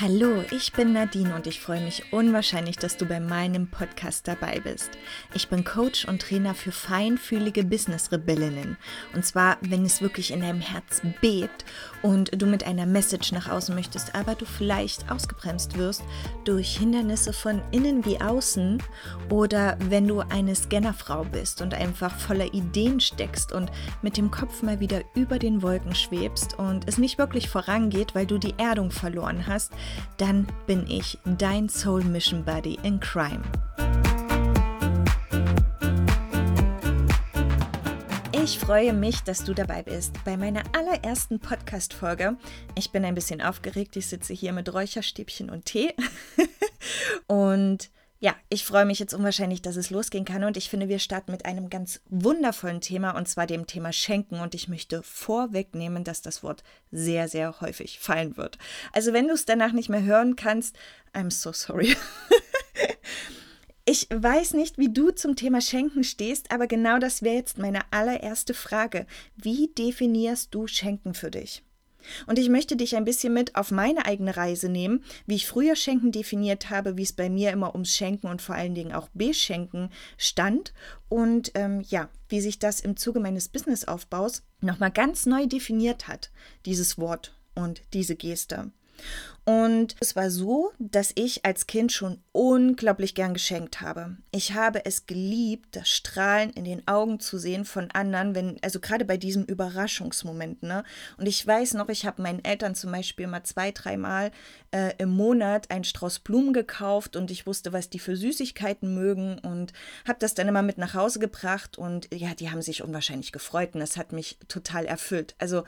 Hallo, ich bin Nadine und ich freue mich unwahrscheinlich, dass du bei meinem Podcast dabei bist. Ich bin Coach und Trainer für feinfühlige Business-Rebellinnen. Und zwar, wenn es wirklich in deinem Herz bebt und du mit einer Message nach außen möchtest, aber du vielleicht ausgebremst wirst durch Hindernisse von innen wie außen oder wenn du eine Scannerfrau bist und einfach voller Ideen steckst und mit dem Kopf mal wieder über den Wolken schwebst und es nicht wirklich vorangeht, weil du die Erdung verloren hast, dann bin ich dein Soul Mission Buddy in Crime. Ich freue mich, dass du dabei bist bei meiner allerersten Podcast-Folge. Ich bin ein bisschen aufgeregt. Ich sitze hier mit Räucherstäbchen und Tee. und ja, ich freue mich jetzt unwahrscheinlich, dass es losgehen kann und ich finde, wir starten mit einem ganz wundervollen Thema und zwar dem Thema Schenken und ich möchte vorwegnehmen, dass das Wort sehr, sehr häufig fallen wird. Also wenn du es danach nicht mehr hören kannst, I'm so sorry. Ich weiß nicht, wie du zum Thema Schenken stehst, aber genau das wäre jetzt meine allererste Frage. Wie definierst du Schenken für dich? Und ich möchte dich ein bisschen mit auf meine eigene Reise nehmen, wie ich früher Schenken definiert habe, wie es bei mir immer ums Schenken und vor allen Dingen auch Beschenken stand und ähm, ja, wie sich das im Zuge meines Businessaufbaus nochmal ganz neu definiert hat, dieses Wort und diese Geste. Und es war so, dass ich als Kind schon unglaublich gern geschenkt habe. Ich habe es geliebt, das Strahlen in den Augen zu sehen von anderen, wenn, also gerade bei diesem Überraschungsmoment, ne? Und ich weiß noch, ich habe meinen Eltern zum Beispiel mal zwei, dreimal äh, im Monat einen Strauß Blumen gekauft und ich wusste, was die für Süßigkeiten mögen und habe das dann immer mit nach Hause gebracht und ja, die haben sich unwahrscheinlich gefreut und das hat mich total erfüllt. Also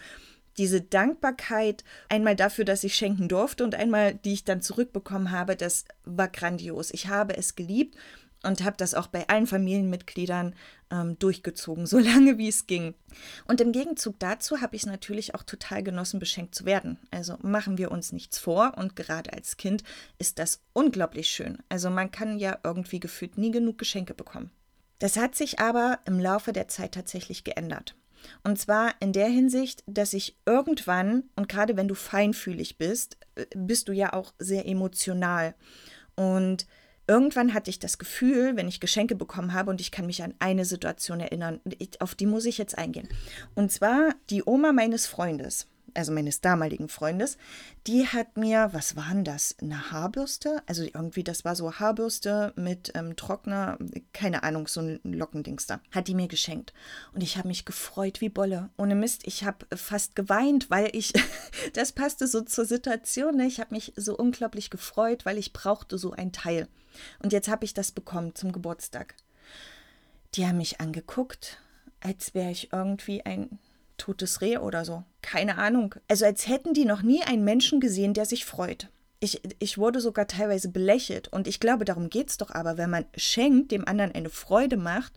diese Dankbarkeit, einmal dafür, dass ich schenken durfte und einmal, die ich dann zurückbekommen habe, das war grandios. Ich habe es geliebt und habe das auch bei allen Familienmitgliedern ähm, durchgezogen, so lange wie es ging. Und im Gegenzug dazu habe ich es natürlich auch total genossen, beschenkt zu werden. Also machen wir uns nichts vor und gerade als Kind ist das unglaublich schön. Also man kann ja irgendwie gefühlt nie genug Geschenke bekommen. Das hat sich aber im Laufe der Zeit tatsächlich geändert. Und zwar in der Hinsicht, dass ich irgendwann, und gerade wenn du feinfühlig bist, äh, bist du ja auch sehr emotional. Und irgendwann hatte ich das Gefühl, wenn ich Geschenke bekommen habe, und ich kann mich an eine Situation erinnern, auf die muss ich jetzt eingehen. Und zwar die Oma meines Freundes also meines damaligen Freundes, die hat mir, was war denn das? Eine Haarbürste? Also irgendwie, das war so Haarbürste mit ähm, Trockner, keine Ahnung, so ein Lockendings da. Hat die mir geschenkt. Und ich habe mich gefreut wie Bolle. Ohne Mist, ich habe fast geweint, weil ich, das passte so zur Situation. Ne? Ich habe mich so unglaublich gefreut, weil ich brauchte so ein Teil. Und jetzt habe ich das bekommen zum Geburtstag. Die haben mich angeguckt, als wäre ich irgendwie ein totes Reh oder so. Keine Ahnung. Also als hätten die noch nie einen Menschen gesehen, der sich freut. Ich, ich wurde sogar teilweise belächelt. Und ich glaube, darum geht es doch aber, wenn man schenkt, dem anderen eine Freude macht,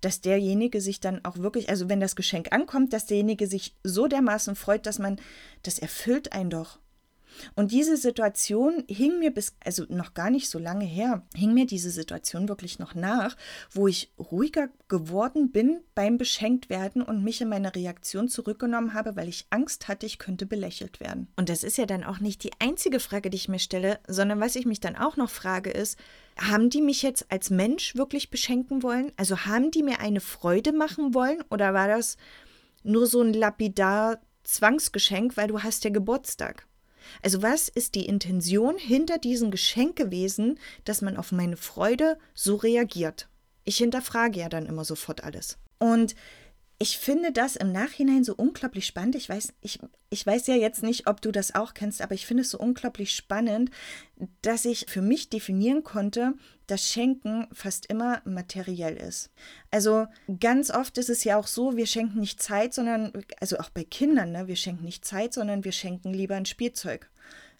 dass derjenige sich dann auch wirklich, also wenn das Geschenk ankommt, dass derjenige sich so dermaßen freut, dass man, das erfüllt einen doch. Und diese Situation hing mir bis, also noch gar nicht so lange her, hing mir diese Situation wirklich noch nach, wo ich ruhiger geworden bin beim Beschenktwerden und mich in meine Reaktion zurückgenommen habe, weil ich Angst hatte, ich könnte belächelt werden. Und das ist ja dann auch nicht die einzige Frage, die ich mir stelle, sondern was ich mich dann auch noch frage ist, haben die mich jetzt als Mensch wirklich beschenken wollen? Also haben die mir eine Freude machen wollen oder war das nur so ein lapidar Zwangsgeschenk, weil du hast ja Geburtstag? Also was ist die Intention hinter diesem Geschenk gewesen, dass man auf meine Freude so reagiert? Ich hinterfrage ja dann immer sofort alles. Und ich finde das im Nachhinein so unglaublich spannend. Ich weiß, ich, ich weiß ja jetzt nicht, ob du das auch kennst, aber ich finde es so unglaublich spannend, dass ich für mich definieren konnte, dass Schenken fast immer materiell ist. Also ganz oft ist es ja auch so, wir schenken nicht Zeit, sondern, also auch bei Kindern, ne, wir schenken nicht Zeit, sondern wir schenken lieber ein Spielzeug.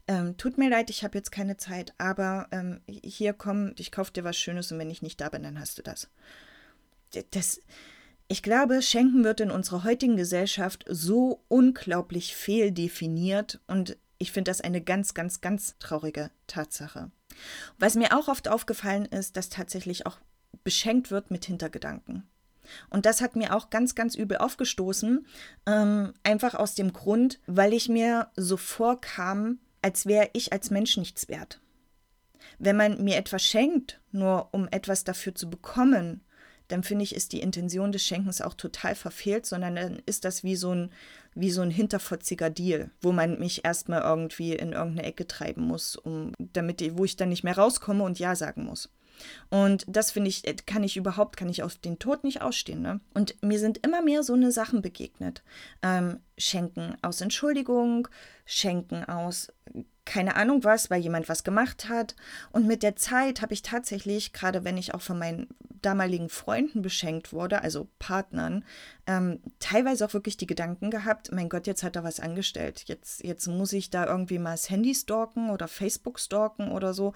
Ähm, tut mir leid, ich habe jetzt keine Zeit, aber ähm, hier komm, ich kaufe dir was Schönes und wenn ich nicht da bin, dann hast du das. Das ich glaube, Schenken wird in unserer heutigen Gesellschaft so unglaublich fehldefiniert und ich finde das eine ganz, ganz, ganz traurige Tatsache. Was mir auch oft aufgefallen ist, dass tatsächlich auch beschenkt wird mit Hintergedanken. Und das hat mir auch ganz, ganz übel aufgestoßen, ähm, einfach aus dem Grund, weil ich mir so vorkam, als wäre ich als Mensch nichts wert. Wenn man mir etwas schenkt, nur um etwas dafür zu bekommen, dann finde ich, ist die Intention des Schenkens auch total verfehlt, sondern dann ist das wie so ein, wie so ein hinterfotziger Deal, wo man mich erstmal irgendwie in irgendeine Ecke treiben muss, um, damit, wo ich dann nicht mehr rauskomme und Ja sagen muss. Und das finde ich, kann ich überhaupt, kann ich auf den Tod nicht ausstehen. Ne? Und mir sind immer mehr so eine Sachen begegnet. Ähm, Schenken aus Entschuldigung, Schenken aus keine Ahnung was, weil jemand was gemacht hat. Und mit der Zeit habe ich tatsächlich, gerade wenn ich auch von meinen damaligen Freunden beschenkt wurde, also Partnern, ähm, teilweise auch wirklich die Gedanken gehabt, mein Gott, jetzt hat er was angestellt. Jetzt, jetzt muss ich da irgendwie mal das Handy stalken oder Facebook stalken oder so.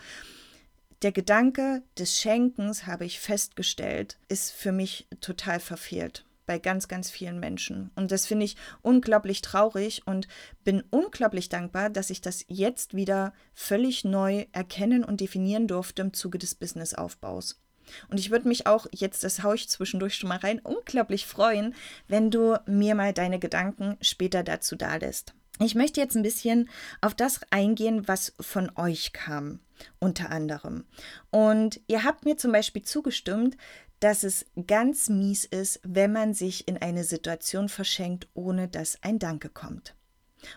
Der Gedanke des Schenkens, habe ich festgestellt, ist für mich total verfehlt bei ganz, ganz vielen Menschen. Und das finde ich unglaublich traurig und bin unglaublich dankbar, dass ich das jetzt wieder völlig neu erkennen und definieren durfte im Zuge des Businessaufbaus. Und ich würde mich auch, jetzt das haue ich zwischendurch schon mal rein, unglaublich freuen, wenn du mir mal deine Gedanken später dazu da lässt. Ich möchte jetzt ein bisschen auf das eingehen, was von euch kam, unter anderem. Und ihr habt mir zum Beispiel zugestimmt, dass es ganz mies ist, wenn man sich in eine Situation verschenkt, ohne dass ein Danke kommt.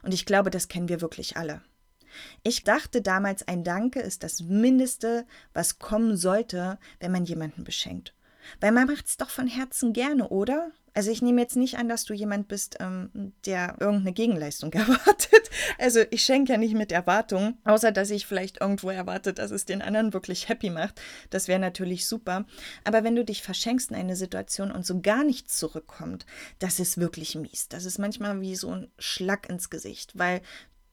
Und ich glaube, das kennen wir wirklich alle. Ich dachte damals, ein Danke ist das Mindeste, was kommen sollte, wenn man jemanden beschenkt. Weil man macht es doch von Herzen gerne, oder? Also ich nehme jetzt nicht an, dass du jemand bist, ähm, der irgendeine Gegenleistung erwartet. Also ich schenke ja nicht mit Erwartung, außer dass ich vielleicht irgendwo erwarte, dass es den anderen wirklich happy macht. Das wäre natürlich super. Aber wenn du dich verschenkst in eine Situation und so gar nichts zurückkommt, das ist wirklich mies. Das ist manchmal wie so ein Schlag ins Gesicht, weil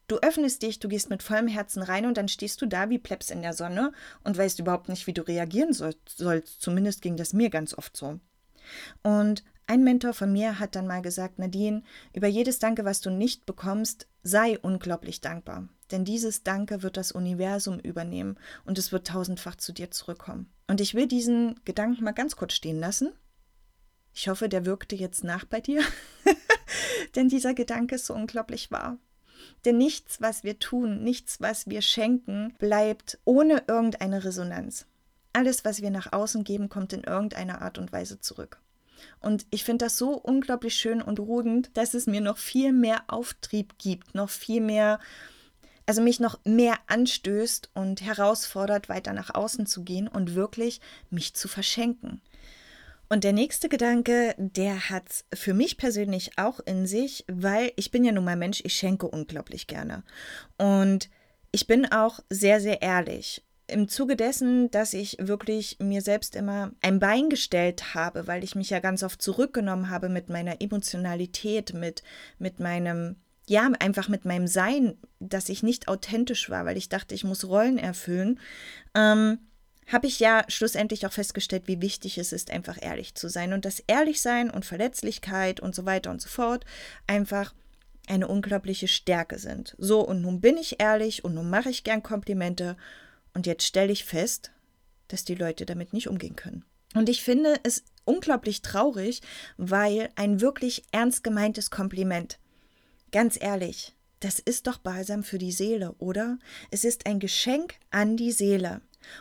Du öffnest dich, du gehst mit vollem Herzen rein und dann stehst du da wie Plebs in der Sonne und weißt überhaupt nicht, wie du reagieren sollst. Zumindest ging das mir ganz oft so. Und ein Mentor von mir hat dann mal gesagt, Nadine, über jedes Danke, was du nicht bekommst, sei unglaublich dankbar. Denn dieses Danke wird das Universum übernehmen und es wird tausendfach zu dir zurückkommen. Und ich will diesen Gedanken mal ganz kurz stehen lassen. Ich hoffe, der wirkte jetzt nach bei dir. Denn dieser Gedanke ist so unglaublich wahr. Denn nichts, was wir tun, nichts, was wir schenken, bleibt ohne irgendeine Resonanz. Alles, was wir nach außen geben, kommt in irgendeiner Art und Weise zurück. Und ich finde das so unglaublich schön und ruhend, dass es mir noch viel mehr Auftrieb gibt, noch viel mehr, also mich noch mehr anstößt und herausfordert, weiter nach außen zu gehen und wirklich mich zu verschenken. Und der nächste Gedanke, der hat für mich persönlich auch in sich, weil ich bin ja nun mal Mensch, ich schenke unglaublich gerne. Und ich bin auch sehr, sehr ehrlich. Im Zuge dessen, dass ich wirklich mir selbst immer ein Bein gestellt habe, weil ich mich ja ganz oft zurückgenommen habe mit meiner Emotionalität, mit, mit meinem, ja, einfach mit meinem Sein, dass ich nicht authentisch war, weil ich dachte, ich muss Rollen erfüllen. Ähm, habe ich ja schlussendlich auch festgestellt, wie wichtig es ist, einfach ehrlich zu sein und dass Ehrlichsein und Verletzlichkeit und so weiter und so fort einfach eine unglaubliche Stärke sind. So, und nun bin ich ehrlich und nun mache ich gern Komplimente und jetzt stelle ich fest, dass die Leute damit nicht umgehen können. Und ich finde es unglaublich traurig, weil ein wirklich ernst gemeintes Kompliment, ganz ehrlich, das ist doch balsam für die Seele, oder? Es ist ein Geschenk an die Seele.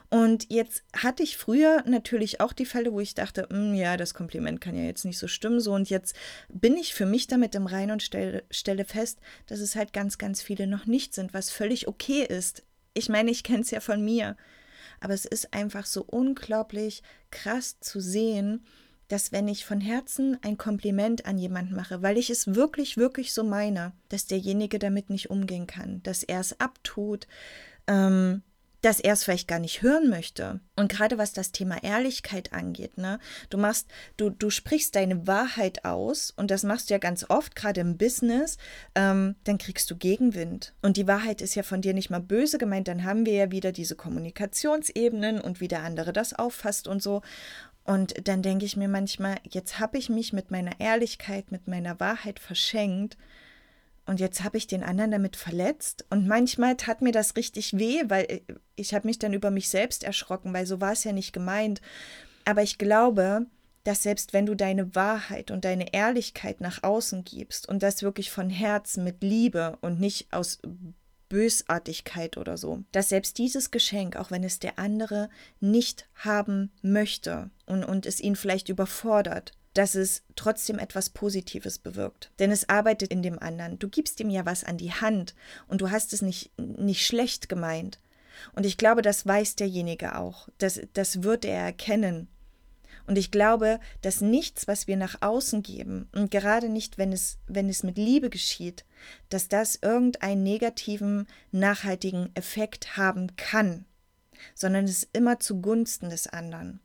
Und jetzt hatte ich früher natürlich auch die Fälle, wo ich dachte, hm, ja, das Kompliment kann ja jetzt nicht so stimmen, so und jetzt bin ich für mich damit im Reinen und stelle, stelle fest, dass es halt ganz, ganz viele noch nicht sind, was völlig okay ist. Ich meine, ich kenne es ja von mir, aber es ist einfach so unglaublich krass zu sehen, dass wenn ich von Herzen ein Kompliment an jemanden mache, weil ich es wirklich, wirklich so meine, dass derjenige damit nicht umgehen kann, dass er es abtut, ähm, dass er es vielleicht gar nicht hören möchte. Und gerade was das Thema Ehrlichkeit angeht, ne, du machst, du, du sprichst deine Wahrheit aus und das machst du ja ganz oft, gerade im Business, ähm, dann kriegst du Gegenwind. Und die Wahrheit ist ja von dir nicht mal böse gemeint, dann haben wir ja wieder diese Kommunikationsebenen und wie der andere das auffasst und so. Und dann denke ich mir manchmal, jetzt habe ich mich mit meiner Ehrlichkeit, mit meiner Wahrheit verschenkt und jetzt habe ich den anderen damit verletzt. Und manchmal tat mir das richtig weh, weil ich habe mich dann über mich selbst erschrocken, weil so war es ja nicht gemeint. Aber ich glaube, dass selbst wenn du deine Wahrheit und deine Ehrlichkeit nach außen gibst und das wirklich von Herzen mit Liebe und nicht aus Bösartigkeit oder so. Dass selbst dieses Geschenk, auch wenn es der andere nicht haben möchte und, und es ihn vielleicht überfordert, dass es trotzdem etwas Positives bewirkt. Denn es arbeitet in dem anderen. Du gibst ihm ja was an die Hand und du hast es nicht, nicht schlecht gemeint. Und ich glaube, das weiß derjenige auch. Das, das wird er erkennen. Und ich glaube, dass nichts, was wir nach außen geben, und gerade nicht, wenn es, wenn es mit Liebe geschieht, dass das irgendeinen negativen, nachhaltigen Effekt haben kann, sondern es ist immer zugunsten des anderen.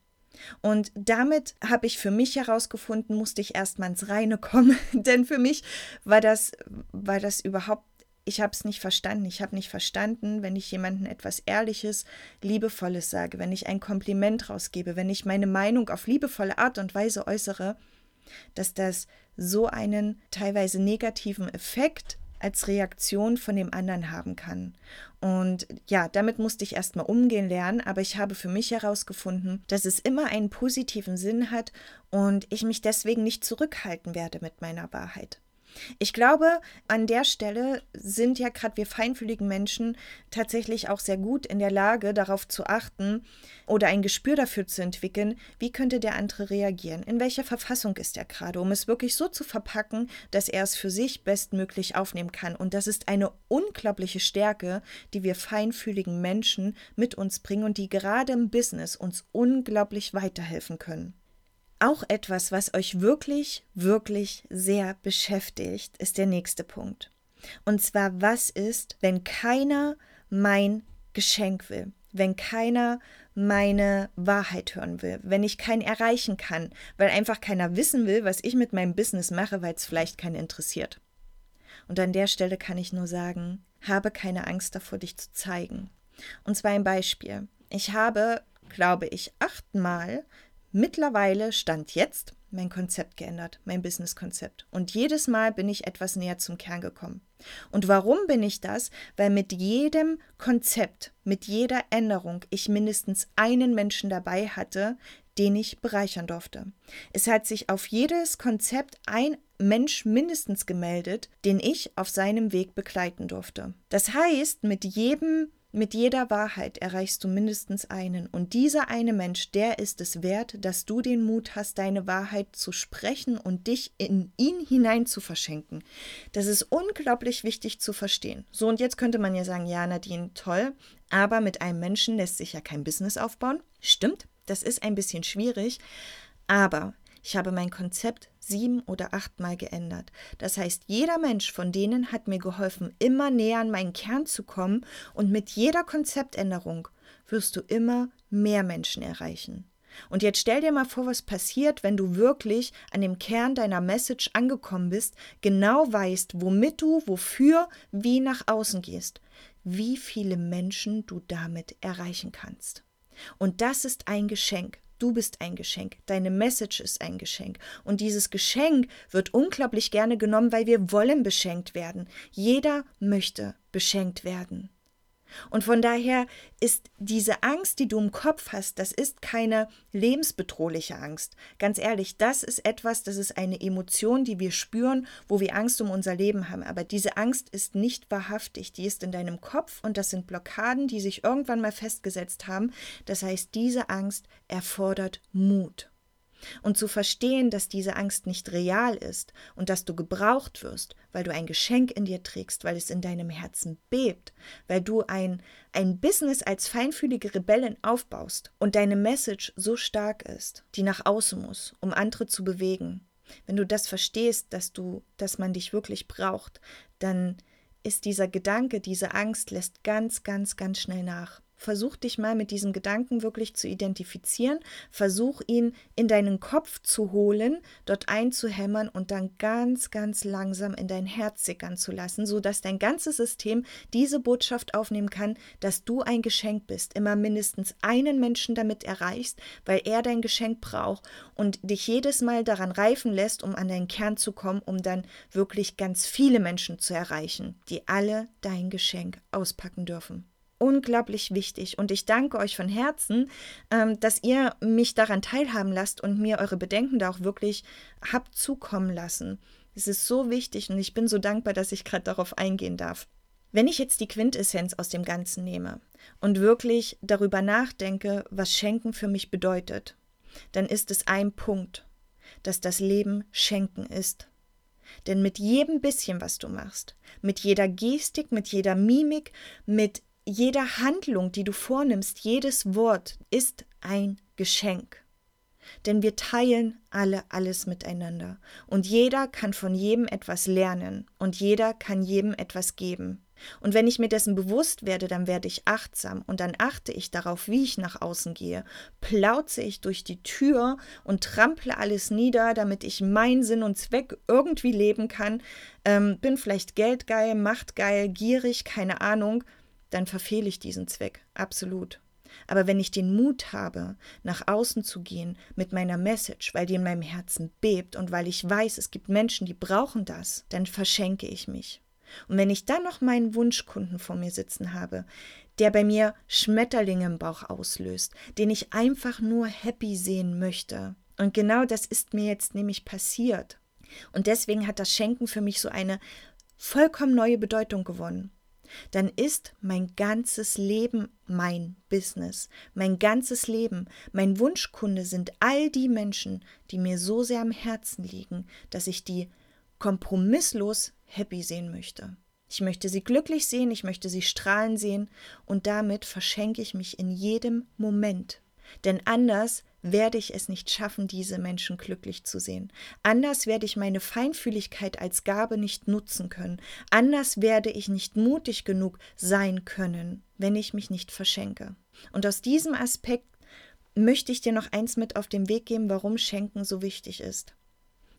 Und damit habe ich für mich herausgefunden, musste ich erstmal ins Reine kommen, denn für mich war das, war das überhaupt, ich habe es nicht verstanden. Ich habe nicht verstanden, wenn ich jemandem etwas Ehrliches, Liebevolles sage, wenn ich ein Kompliment rausgebe, wenn ich meine Meinung auf liebevolle Art und Weise äußere, dass das so einen teilweise negativen Effekt als Reaktion von dem anderen haben kann. Und ja, damit musste ich erstmal umgehen lernen, aber ich habe für mich herausgefunden, dass es immer einen positiven Sinn hat und ich mich deswegen nicht zurückhalten werde mit meiner Wahrheit. Ich glaube, an der Stelle sind ja gerade wir feinfühligen Menschen tatsächlich auch sehr gut in der Lage, darauf zu achten oder ein Gespür dafür zu entwickeln, wie könnte der andere reagieren, in welcher Verfassung ist er gerade, um es wirklich so zu verpacken, dass er es für sich bestmöglich aufnehmen kann. Und das ist eine unglaubliche Stärke, die wir feinfühligen Menschen mit uns bringen und die gerade im Business uns unglaublich weiterhelfen können. Auch etwas, was euch wirklich, wirklich sehr beschäftigt, ist der nächste Punkt. Und zwar, was ist, wenn keiner mein Geschenk will, wenn keiner meine Wahrheit hören will, wenn ich keinen erreichen kann, weil einfach keiner wissen will, was ich mit meinem Business mache, weil es vielleicht keinen interessiert. Und an der Stelle kann ich nur sagen, habe keine Angst davor, dich zu zeigen. Und zwar ein Beispiel. Ich habe, glaube ich, achtmal mittlerweile Stand jetzt mein Konzept geändert, mein Business-Konzept. Und jedes Mal bin ich etwas näher zum Kern gekommen. Und warum bin ich das? Weil mit jedem Konzept, mit jeder Änderung ich mindestens einen Menschen dabei hatte, den ich bereichern durfte. Es hat sich auf jedes Konzept ein Mensch mindestens gemeldet, den ich auf seinem Weg begleiten durfte. Das heißt, mit jedem mit jeder Wahrheit erreichst du mindestens einen. Und dieser eine Mensch, der ist es wert, dass du den Mut hast, deine Wahrheit zu sprechen und dich in ihn hinein zu verschenken. Das ist unglaublich wichtig zu verstehen. So, und jetzt könnte man ja sagen, ja, Nadine, toll, aber mit einem Menschen lässt sich ja kein Business aufbauen. Stimmt, das ist ein bisschen schwierig. Aber ich habe mein Konzept sieben oder achtmal geändert. Das heißt, jeder Mensch von denen hat mir geholfen, immer näher an meinen Kern zu kommen und mit jeder Konzeptänderung wirst du immer mehr Menschen erreichen. Und jetzt stell dir mal vor, was passiert, wenn du wirklich an dem Kern deiner Message angekommen bist, genau weißt, womit du, wofür, wie nach außen gehst, wie viele Menschen du damit erreichen kannst. Und das ist ein Geschenk. Du bist ein Geschenk, deine Message ist ein Geschenk. Und dieses Geschenk wird unglaublich gerne genommen, weil wir wollen beschenkt werden. Jeder möchte beschenkt werden. Und von daher ist diese Angst, die du im Kopf hast, das ist keine lebensbedrohliche Angst. Ganz ehrlich, das ist etwas, das ist eine Emotion, die wir spüren, wo wir Angst um unser Leben haben. Aber diese Angst ist nicht wahrhaftig. Die ist in deinem Kopf und das sind Blockaden, die sich irgendwann mal festgesetzt haben. Das heißt, diese Angst erfordert Mut. Und zu verstehen, dass diese Angst nicht real ist und dass du gebraucht wirst, weil du ein Geschenk in dir trägst, weil es in deinem Herzen bebt, weil du ein, ein Business als feinfühlige Rebellin aufbaust und deine Message so stark ist, die nach außen muss, um andere zu bewegen. Wenn du das verstehst, dass du, dass man dich wirklich braucht, dann ist dieser Gedanke, diese Angst lässt ganz, ganz, ganz schnell nach. Versuch dich mal mit diesem Gedanken wirklich zu identifizieren. Versuch ihn in deinen Kopf zu holen, dort einzuhämmern und dann ganz, ganz langsam in dein Herz sickern zu lassen, sodass dein ganzes System diese Botschaft aufnehmen kann, dass du ein Geschenk bist. Immer mindestens einen Menschen damit erreichst, weil er dein Geschenk braucht und dich jedes Mal daran reifen lässt, um an deinen Kern zu kommen, um dann wirklich ganz viele Menschen zu erreichen, die alle dein Geschenk auspacken dürfen unglaublich wichtig. Und ich danke euch von Herzen, ähm, dass ihr mich daran teilhaben lasst und mir eure Bedenken da auch wirklich habt zukommen lassen. Es ist so wichtig und ich bin so dankbar, dass ich gerade darauf eingehen darf. Wenn ich jetzt die Quintessenz aus dem Ganzen nehme und wirklich darüber nachdenke, was Schenken für mich bedeutet, dann ist es ein Punkt, dass das Leben Schenken ist. Denn mit jedem bisschen, was du machst, mit jeder Gestik, mit jeder Mimik, mit jeder Handlung, die du vornimmst, jedes Wort ist ein Geschenk. Denn wir teilen alle alles miteinander. Und jeder kann von jedem etwas lernen. Und jeder kann jedem etwas geben. Und wenn ich mir dessen bewusst werde, dann werde ich achtsam und dann achte ich darauf, wie ich nach außen gehe. Plauze ich durch die Tür und trample alles nieder, damit ich meinen Sinn und Zweck irgendwie leben kann. Ähm, bin vielleicht geldgeil, machtgeil, gierig, keine Ahnung. Dann verfehle ich diesen Zweck. Absolut. Aber wenn ich den Mut habe, nach außen zu gehen mit meiner Message, weil die in meinem Herzen bebt und weil ich weiß, es gibt Menschen, die brauchen das, dann verschenke ich mich. Und wenn ich dann noch meinen Wunschkunden vor mir sitzen habe, der bei mir Schmetterlinge im Bauch auslöst, den ich einfach nur happy sehen möchte. Und genau das ist mir jetzt nämlich passiert. Und deswegen hat das Schenken für mich so eine vollkommen neue Bedeutung gewonnen dann ist mein ganzes Leben mein Business. Mein ganzes Leben, mein Wunschkunde sind all die Menschen, die mir so sehr am Herzen liegen, dass ich die kompromisslos happy sehen möchte. Ich möchte sie glücklich sehen, ich möchte sie strahlen sehen und damit verschenke ich mich in jedem Moment. Denn anders werde ich es nicht schaffen, diese Menschen glücklich zu sehen. Anders werde ich meine Feinfühligkeit als Gabe nicht nutzen können. Anders werde ich nicht mutig genug sein können, wenn ich mich nicht verschenke. Und aus diesem Aspekt möchte ich dir noch eins mit auf den Weg geben, warum Schenken so wichtig ist.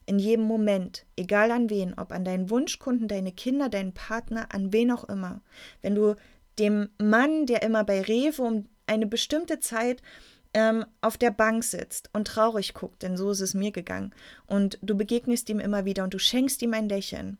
In jedem Moment, egal an wen, ob an deinen Wunschkunden, deine Kinder, deinen Partner, an wen auch immer, wenn du dem Mann, der immer bei Rewe um eine bestimmte Zeit ähm, auf der Bank sitzt und traurig guckt, denn so ist es mir gegangen, und du begegnest ihm immer wieder und du schenkst ihm ein Lächeln.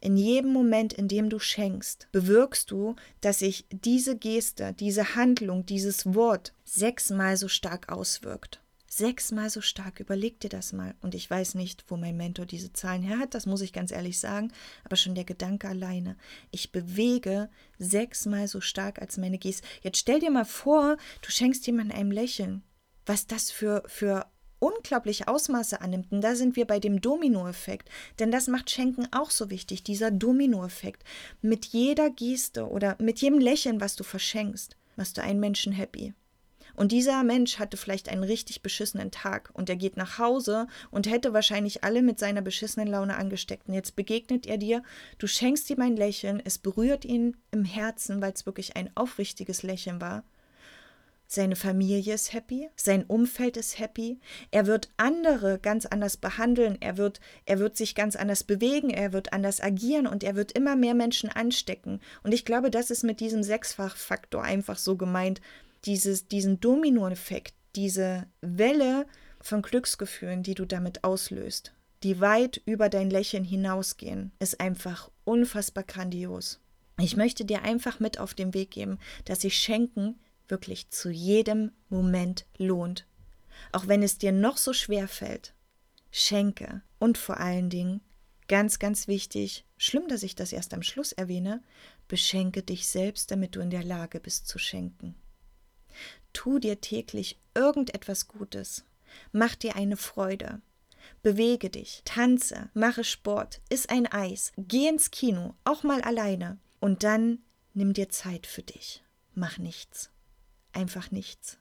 In jedem Moment, in dem du schenkst, bewirkst du, dass sich diese Geste, diese Handlung, dieses Wort sechsmal so stark auswirkt sechsmal so stark. Überleg dir das mal. Und ich weiß nicht, wo mein Mentor diese Zahlen her hat, das muss ich ganz ehrlich sagen, aber schon der Gedanke alleine. Ich bewege sechsmal so stark als meine Geste. Jetzt stell dir mal vor, du schenkst jemandem ein Lächeln. Was das für, für unglaubliche Ausmaße annimmt. Und da sind wir bei dem Dominoeffekt. Denn das macht Schenken auch so wichtig, dieser Dominoeffekt. Mit jeder Geste oder mit jedem Lächeln, was du verschenkst, machst du einen Menschen happy. Und dieser Mensch hatte vielleicht einen richtig beschissenen Tag und er geht nach Hause und hätte wahrscheinlich alle mit seiner beschissenen Laune angesteckt. Und jetzt begegnet er dir, du schenkst ihm ein Lächeln, es berührt ihn im Herzen, weil es wirklich ein aufrichtiges Lächeln war. Seine Familie ist happy, sein Umfeld ist happy, er wird andere ganz anders behandeln, er wird, er wird sich ganz anders bewegen, er wird anders agieren und er wird immer mehr Menschen anstecken. Und ich glaube, das ist mit diesem Sechsfachfaktor einfach so gemeint, dieses, diesen Dominoeffekt, diese Welle von Glücksgefühlen, die du damit auslöst, die weit über dein Lächeln hinausgehen, ist einfach unfassbar grandios. Ich möchte dir einfach mit auf den Weg geben, dass sich Schenken wirklich zu jedem Moment lohnt. Auch wenn es dir noch so schwer fällt. Schenke. Und vor allen Dingen, ganz, ganz wichtig, schlimm, dass ich das erst am Schluss erwähne, beschenke dich selbst, damit du in der Lage bist zu schenken. Tu dir täglich irgendetwas Gutes. Mach dir eine Freude. Bewege dich, tanze, mache Sport, iss ein Eis, geh ins Kino, auch mal alleine. Und dann nimm dir Zeit für dich. Mach nichts. Einfach nichts.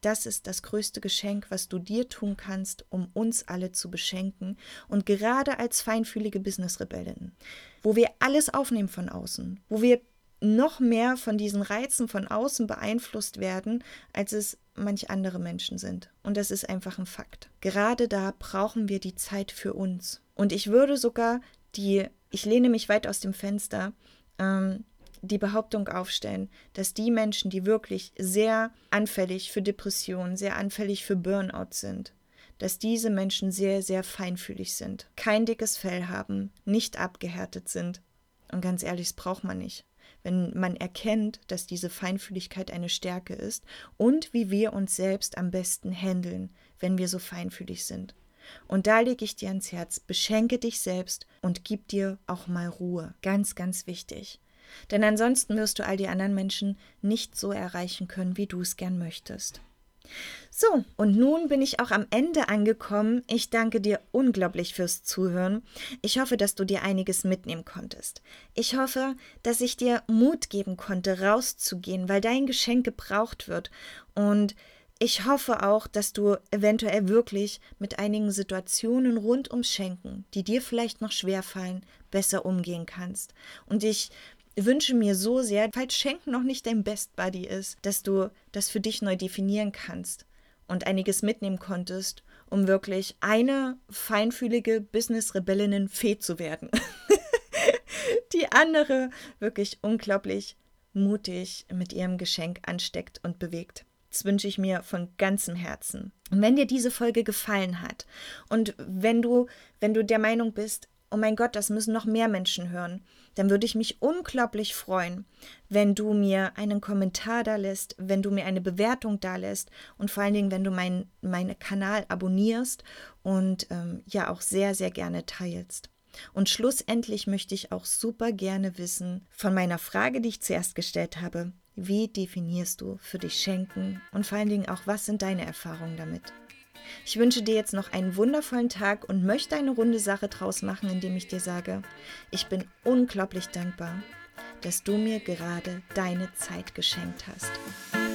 Das ist das größte Geschenk, was du dir tun kannst, um uns alle zu beschenken und gerade als feinfühlige Business-Rebellinnen, wo wir alles aufnehmen von außen, wo wir noch mehr von diesen Reizen von außen beeinflusst werden, als es manch andere Menschen sind. Und das ist einfach ein Fakt. Gerade da brauchen wir die Zeit für uns. Und ich würde sogar die, ich lehne mich weit aus dem Fenster, ähm, die Behauptung aufstellen, dass die Menschen, die wirklich sehr anfällig für Depressionen, sehr anfällig für Burnout sind, dass diese Menschen sehr, sehr feinfühlig sind, kein dickes Fell haben, nicht abgehärtet sind. Und ganz ehrlich, das braucht man nicht wenn man erkennt, dass diese Feinfühligkeit eine Stärke ist und wie wir uns selbst am besten handeln, wenn wir so feinfühlig sind. Und da lege ich dir ans Herz, beschenke dich selbst und gib dir auch mal Ruhe. Ganz, ganz wichtig. Denn ansonsten wirst du all die anderen Menschen nicht so erreichen können, wie du es gern möchtest. So, und nun bin ich auch am Ende angekommen. Ich danke dir unglaublich fürs Zuhören. Ich hoffe, dass du dir einiges mitnehmen konntest. Ich hoffe, dass ich dir Mut geben konnte, rauszugehen, weil dein Geschenk gebraucht wird. Und ich hoffe auch, dass du eventuell wirklich mit einigen Situationen rund ums Schenken, die dir vielleicht noch schwerfallen, besser umgehen kannst. Und ich wünsche mir so sehr, falls Schenken noch nicht dein Best Buddy ist, dass du das für dich neu definieren kannst und einiges mitnehmen konntest, um wirklich eine feinfühlige Business-Rebellinnen-Fee zu werden. die andere wirklich unglaublich mutig mit ihrem Geschenk ansteckt und bewegt. Das wünsche ich mir von ganzem Herzen. Und wenn dir diese Folge gefallen hat und wenn du, wenn du der Meinung bist, oh mein Gott, das müssen noch mehr Menschen hören, dann würde ich mich unglaublich freuen, wenn du mir einen Kommentar da lässt, wenn du mir eine Bewertung da lässt und vor allen Dingen, wenn du meinen mein Kanal abonnierst und ähm, ja auch sehr, sehr gerne teilst. Und schlussendlich möchte ich auch super gerne wissen von meiner Frage, die ich zuerst gestellt habe, wie definierst du für dich Schenken und vor allen Dingen auch, was sind deine Erfahrungen damit? Ich wünsche dir jetzt noch einen wundervollen Tag und möchte eine runde Sache draus machen, indem ich dir sage, ich bin unglaublich dankbar, dass du mir gerade deine Zeit geschenkt hast.